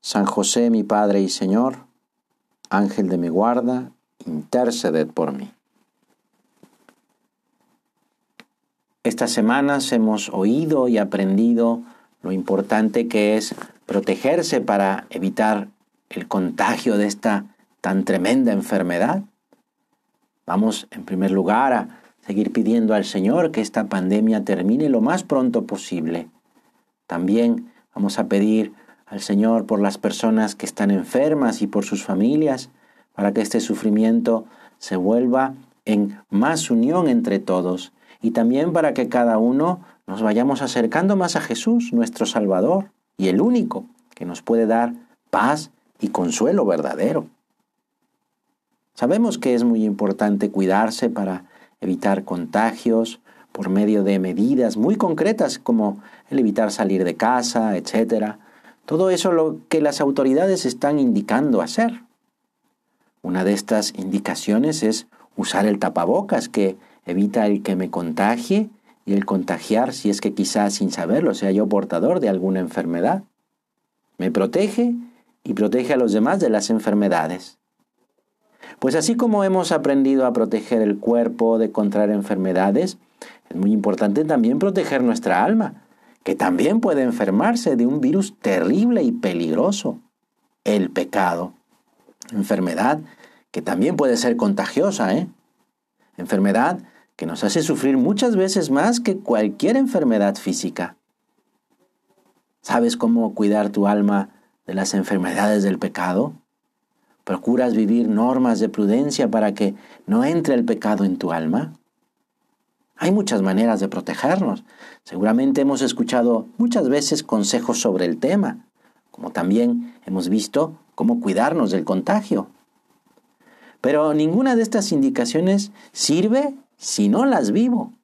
San José mi Padre y Señor, Ángel de mi guarda, interceded por mí. Estas semanas hemos oído y aprendido lo importante que es protegerse para evitar el contagio de esta tan tremenda enfermedad. Vamos en primer lugar a seguir pidiendo al Señor que esta pandemia termine lo más pronto posible. También vamos a pedir al Señor por las personas que están enfermas y por sus familias, para que este sufrimiento se vuelva en más unión entre todos y también para que cada uno nos vayamos acercando más a Jesús, nuestro Salvador, y el único que nos puede dar paz y consuelo verdadero. Sabemos que es muy importante cuidarse para evitar contagios por medio de medidas muy concretas como el evitar salir de casa, etcétera, todo eso lo que las autoridades están indicando hacer. Una de estas indicaciones es usar el tapabocas que evita el que me contagie y el contagiar si es que quizás sin saberlo sea yo portador de alguna enfermedad. Me protege y protege a los demás de las enfermedades. Pues así como hemos aprendido a proteger el cuerpo de contraer enfermedades, es muy importante también proteger nuestra alma que también puede enfermarse de un virus terrible y peligroso, el pecado. Enfermedad que también puede ser contagiosa, ¿eh? Enfermedad que nos hace sufrir muchas veces más que cualquier enfermedad física. ¿Sabes cómo cuidar tu alma de las enfermedades del pecado? ¿Procuras vivir normas de prudencia para que no entre el pecado en tu alma? Hay muchas maneras de protegernos. Seguramente hemos escuchado muchas veces consejos sobre el tema, como también hemos visto cómo cuidarnos del contagio. Pero ninguna de estas indicaciones sirve si no las vivo.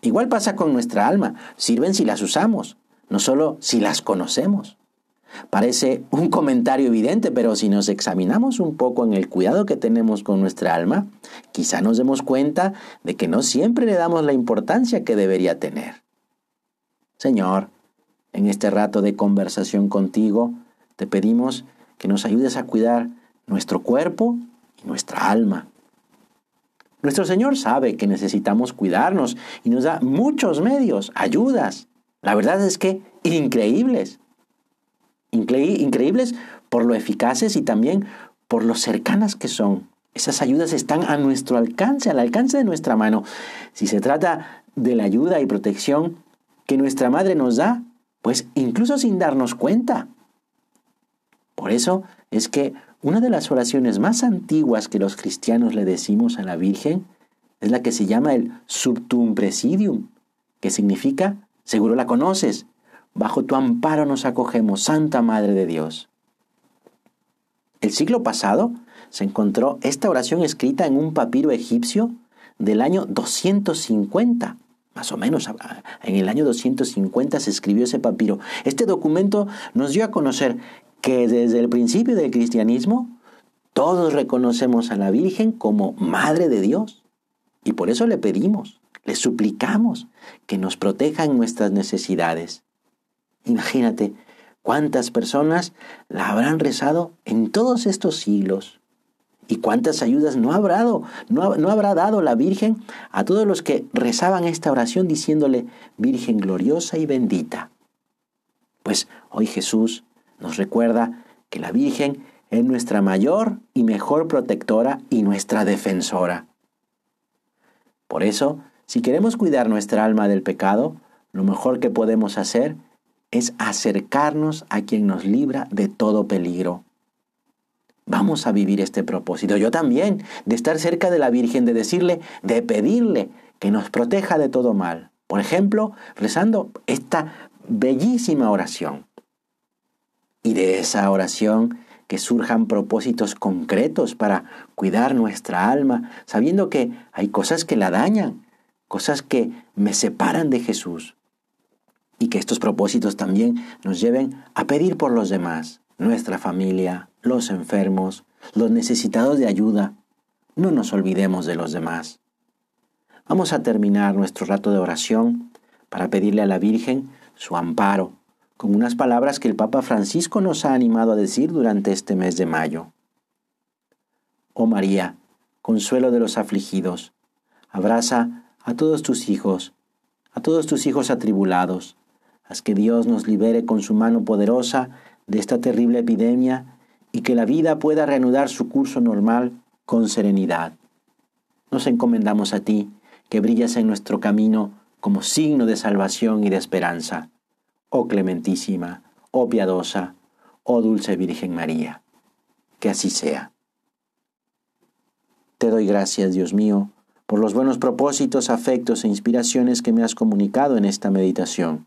Igual pasa con nuestra alma, sirven si las usamos, no solo si las conocemos. Parece un comentario evidente, pero si nos examinamos un poco en el cuidado que tenemos con nuestra alma, quizá nos demos cuenta de que no siempre le damos la importancia que debería tener. Señor, en este rato de conversación contigo, te pedimos que nos ayudes a cuidar nuestro cuerpo y nuestra alma. Nuestro Señor sabe que necesitamos cuidarnos y nos da muchos medios, ayudas. La verdad es que increíbles increíbles por lo eficaces y también por lo cercanas que son. Esas ayudas están a nuestro alcance, al alcance de nuestra mano. Si se trata de la ayuda y protección que nuestra madre nos da, pues incluso sin darnos cuenta. Por eso es que una de las oraciones más antiguas que los cristianos le decimos a la Virgen es la que se llama el Subtum Presidium, que significa, seguro la conoces, Bajo tu amparo nos acogemos, Santa Madre de Dios. El siglo pasado se encontró esta oración escrita en un papiro egipcio del año 250. Más o menos, en el año 250 se escribió ese papiro. Este documento nos dio a conocer que desde el principio del cristianismo todos reconocemos a la Virgen como Madre de Dios. Y por eso le pedimos, le suplicamos que nos proteja en nuestras necesidades. Imagínate cuántas personas la habrán rezado en todos estos siglos. ¿Y cuántas ayudas no habrá, dado, no, no habrá dado la Virgen a todos los que rezaban esta oración diciéndole Virgen gloriosa y bendita? Pues hoy Jesús nos recuerda que la Virgen es nuestra mayor y mejor protectora y nuestra defensora. Por eso, si queremos cuidar nuestra alma del pecado, lo mejor que podemos hacer es acercarnos a quien nos libra de todo peligro. Vamos a vivir este propósito. Yo también, de estar cerca de la Virgen, de decirle, de pedirle que nos proteja de todo mal. Por ejemplo, rezando esta bellísima oración. Y de esa oración que surjan propósitos concretos para cuidar nuestra alma, sabiendo que hay cosas que la dañan, cosas que me separan de Jesús. Y que estos propósitos también nos lleven a pedir por los demás, nuestra familia, los enfermos, los necesitados de ayuda. No nos olvidemos de los demás. Vamos a terminar nuestro rato de oración para pedirle a la Virgen su amparo, con unas palabras que el Papa Francisco nos ha animado a decir durante este mes de mayo. Oh María, consuelo de los afligidos, abraza a todos tus hijos, a todos tus hijos atribulados, haz que Dios nos libere con su mano poderosa de esta terrible epidemia y que la vida pueda reanudar su curso normal con serenidad. Nos encomendamos a ti, que brillas en nuestro camino como signo de salvación y de esperanza. Oh clementísima, oh piadosa, oh dulce Virgen María. Que así sea. Te doy gracias, Dios mío, por los buenos propósitos, afectos e inspiraciones que me has comunicado en esta meditación.